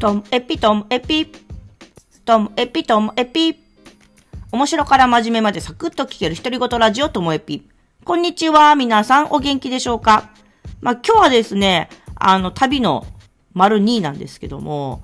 トムエピトムエピ。トムエピトムエピ。面白から真面目までサクッと聞ける独り言ラジオトモエピ。こんにちは、皆さんお元気でしょうか？まあ、今日はですね、あの、旅の丸2なんですけども、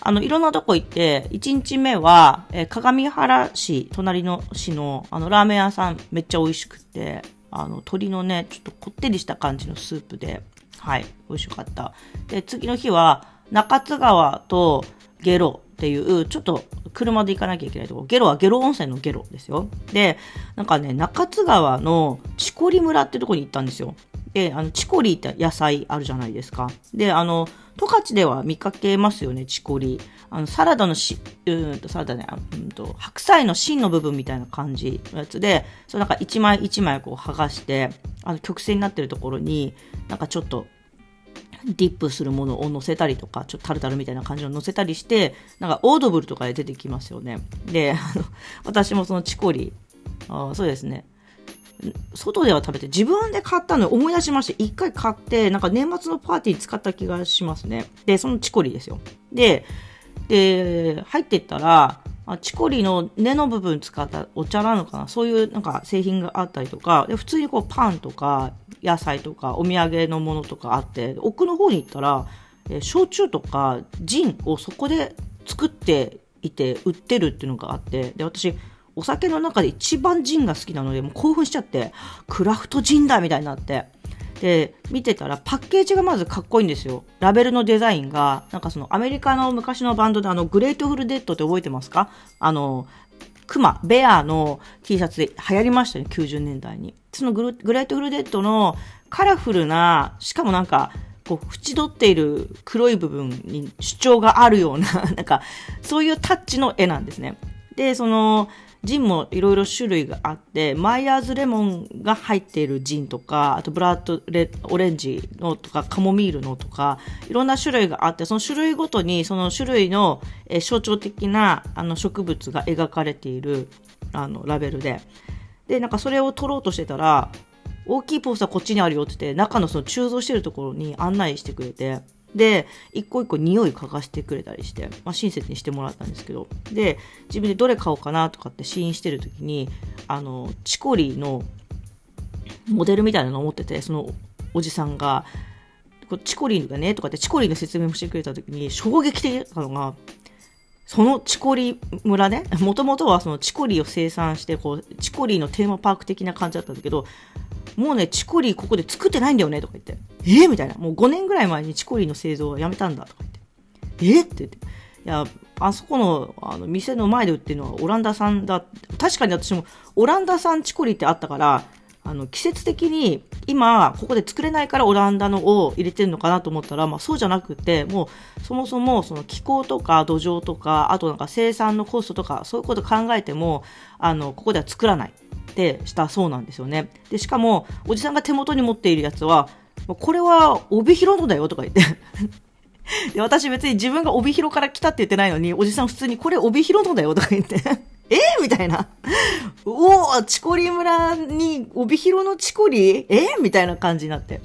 あの、いろんなとこ行って、1日目は、えー、鏡原市、隣の市の、あの、ラーメン屋さんめっちゃ美味しくて、あの、鶏のね、ちょっとこってりした感じのスープで、はい、美味しかった。で、次の日は、中津川とゲロっていう、ちょっと車で行かなきゃいけないところ、ゲロはゲロ温泉のゲロですよ。で、なんかね、中津川のチコリ村ってとこに行ったんですよ。で、あの、チコリって野菜あるじゃないですか。で、あの、十勝では見かけますよね、チコリ。あの、サラダのし、うんと、サラダね、うんと、白菜の芯の部分みたいな感じのやつで、そのなんか一枚一枚こう剥がして、あの、曲線になってるところに、なんかちょっと、ディップするものを乗せたりとか、ちょっとタルタルみたいな感じの乗せたりして、なんかオードブルとかで出てきますよね。で、あの、私もそのチコリ、あそうですね。外では食べて自分で買ったのを思い出しまして、一回買って、なんか年末のパーティー使った気がしますね。で、そのチコリですよ。で、で、入ってったら、あチコリの根の部分使ったお茶なのかな？そういうなんか製品があったりとか、で普通にこうパンとか野菜とかお土産のものとかあって、奥の方に行ったら、え焼酎とかジンをそこで作っていて売ってるっていうのがあって、で、私、お酒の中で一番ジンが好きなので、もう興奮しちゃって、クラフトジンだみたいになって。で、見てたらパッケージがまずかっこいいんですよ。ラベルのデザインが、なんかそのアメリカの昔のバンドであの、 Grateful Dead って覚えてますか？あの、クマ、ベアの T シャツで流行りましたね、90年代に。その Grateful Dead のカラフルな、しかもなんか、こう、縁取っている黒い部分に主張があるような、なんか、そういうタッチの絵なんですね。で、その、ジンもいろいろ種類があって、マイヤーズレモンが入っているジンとか、あとブラッドレオレンジのとか、カモミールのとか、いろんな種類があって、その種類ごとにその種類の、象徴的なあの植物が描かれているあのラベルで、で、なんかそれを取ろうとしてたら、大きいポスターこっちにあるよって言って、中のその鋳造してるところに案内してくれて、で、一個一個匂い嗅がしてくれたりして、まあ、親切にしてもらったんですけど、で、自分でどれ買おうかなとかって試飲してる時に、あの、チコリーのモデルみたいなのを持ってて、そのおじさんが、チコリンがね、とかってチコリンの説明もしてくれた時に衝撃的だったのが、そのチコリ村ね、もともとはそのチコリを生産して、こう、チコリのテーマパーク的な感じだったんだけど、もうね、チコリーここで作ってないんだよね、とか言って。えー、みたいな。もう5年ぐらい前にチコリーの製造をやめたんだ、とか言って。えー、って言って。いや、あそこの、あの、店の前で売ってるのはオランダ産だ。確かに私も、オランダ産チコリーってあったから、あの、季節的に、今、ここで作れないからオランダのを入れてるのかなと思ったら、まあそうじゃなくて、もう、そもそも、その気候とか土壌とか、あとなんか生産のコストとか、そういうこと考えても、あの、ここでは作らない。ってしたそうなんですよね。で、しかも、おじさんが手元に持っているやつは、これは帯広のだよとか言ってで、私別に自分が帯広から来たって言ってないのに、おじさん普通にこれ帯広のだよとか言ってえ？みたいな。おお、チコリ村に帯広のチコリ？え？みたいな感じになって。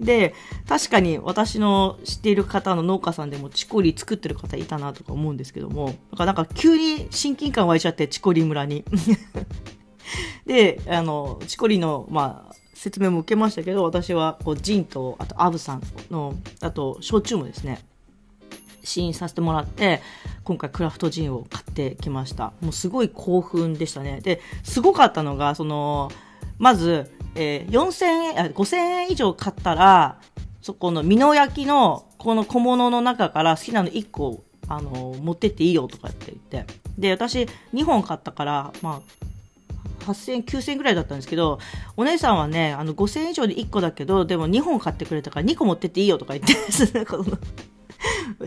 で、確かに私の知っている方の農家さんでもチコリ作ってる方いたなとか思うんですけども、なんか急に親近感湧いちゃって、チコリ村に。で、あの、チコリの、まあ、説明も受けましたけど、私は、こう、ジンと、あと、アブさんの、あと、焼酎もですね、試飲させてもらって、今回クラフトジンを買ってきました。もうすごい興奮でしたね。で、すごかったのが、その、まず、えー、4000円、5000円以上買ったら、そこの美濃焼きの、この小物の中から好きなの1個、あの、持ってっていいよとかって言って。で、私、2本買ったから、まあ、8000、9000ぐらいだったんですけど、お姉さんはね、あの、5000以上で1個だけど、でも2本買ってくれたから2個持ってっていいよとか言って、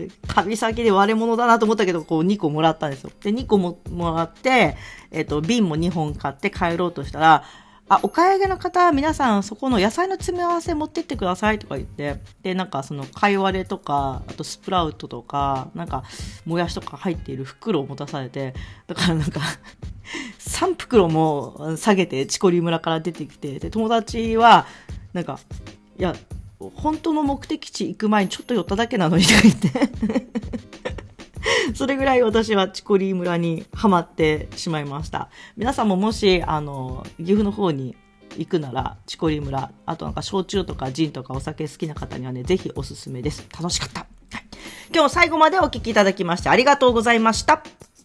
旅先で割れ物だなと思ったけど、こう2個もらったんですよ。で、2個ももらって、えっ、ー、と、瓶も2本買って帰ろうとしたら、あ、お買い上げの方、皆さん、そこの野菜の詰め合わせ持ってってくださいとか言って、で、なんかその、貝割れとか、あとスプラウトとか、なんか、もやしとか入っている袋を持たされて、だからなんか3袋も下げて、チコリ村から出てきて、で、友達は、なんか、いや、本当の目的地行く前にちょっと寄っただけなのにとか言って それぐらい私はチコリー村にハマってしまいました。皆さんももし、あの、岐阜の方に行くなら、チコリ村、あとなんか焼酎とかジンとかお酒好きな方にはね、ぜひおすすめです。楽しかった。はい、今日最後までお聴きいただきましてありがとうございました。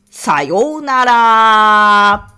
さようなら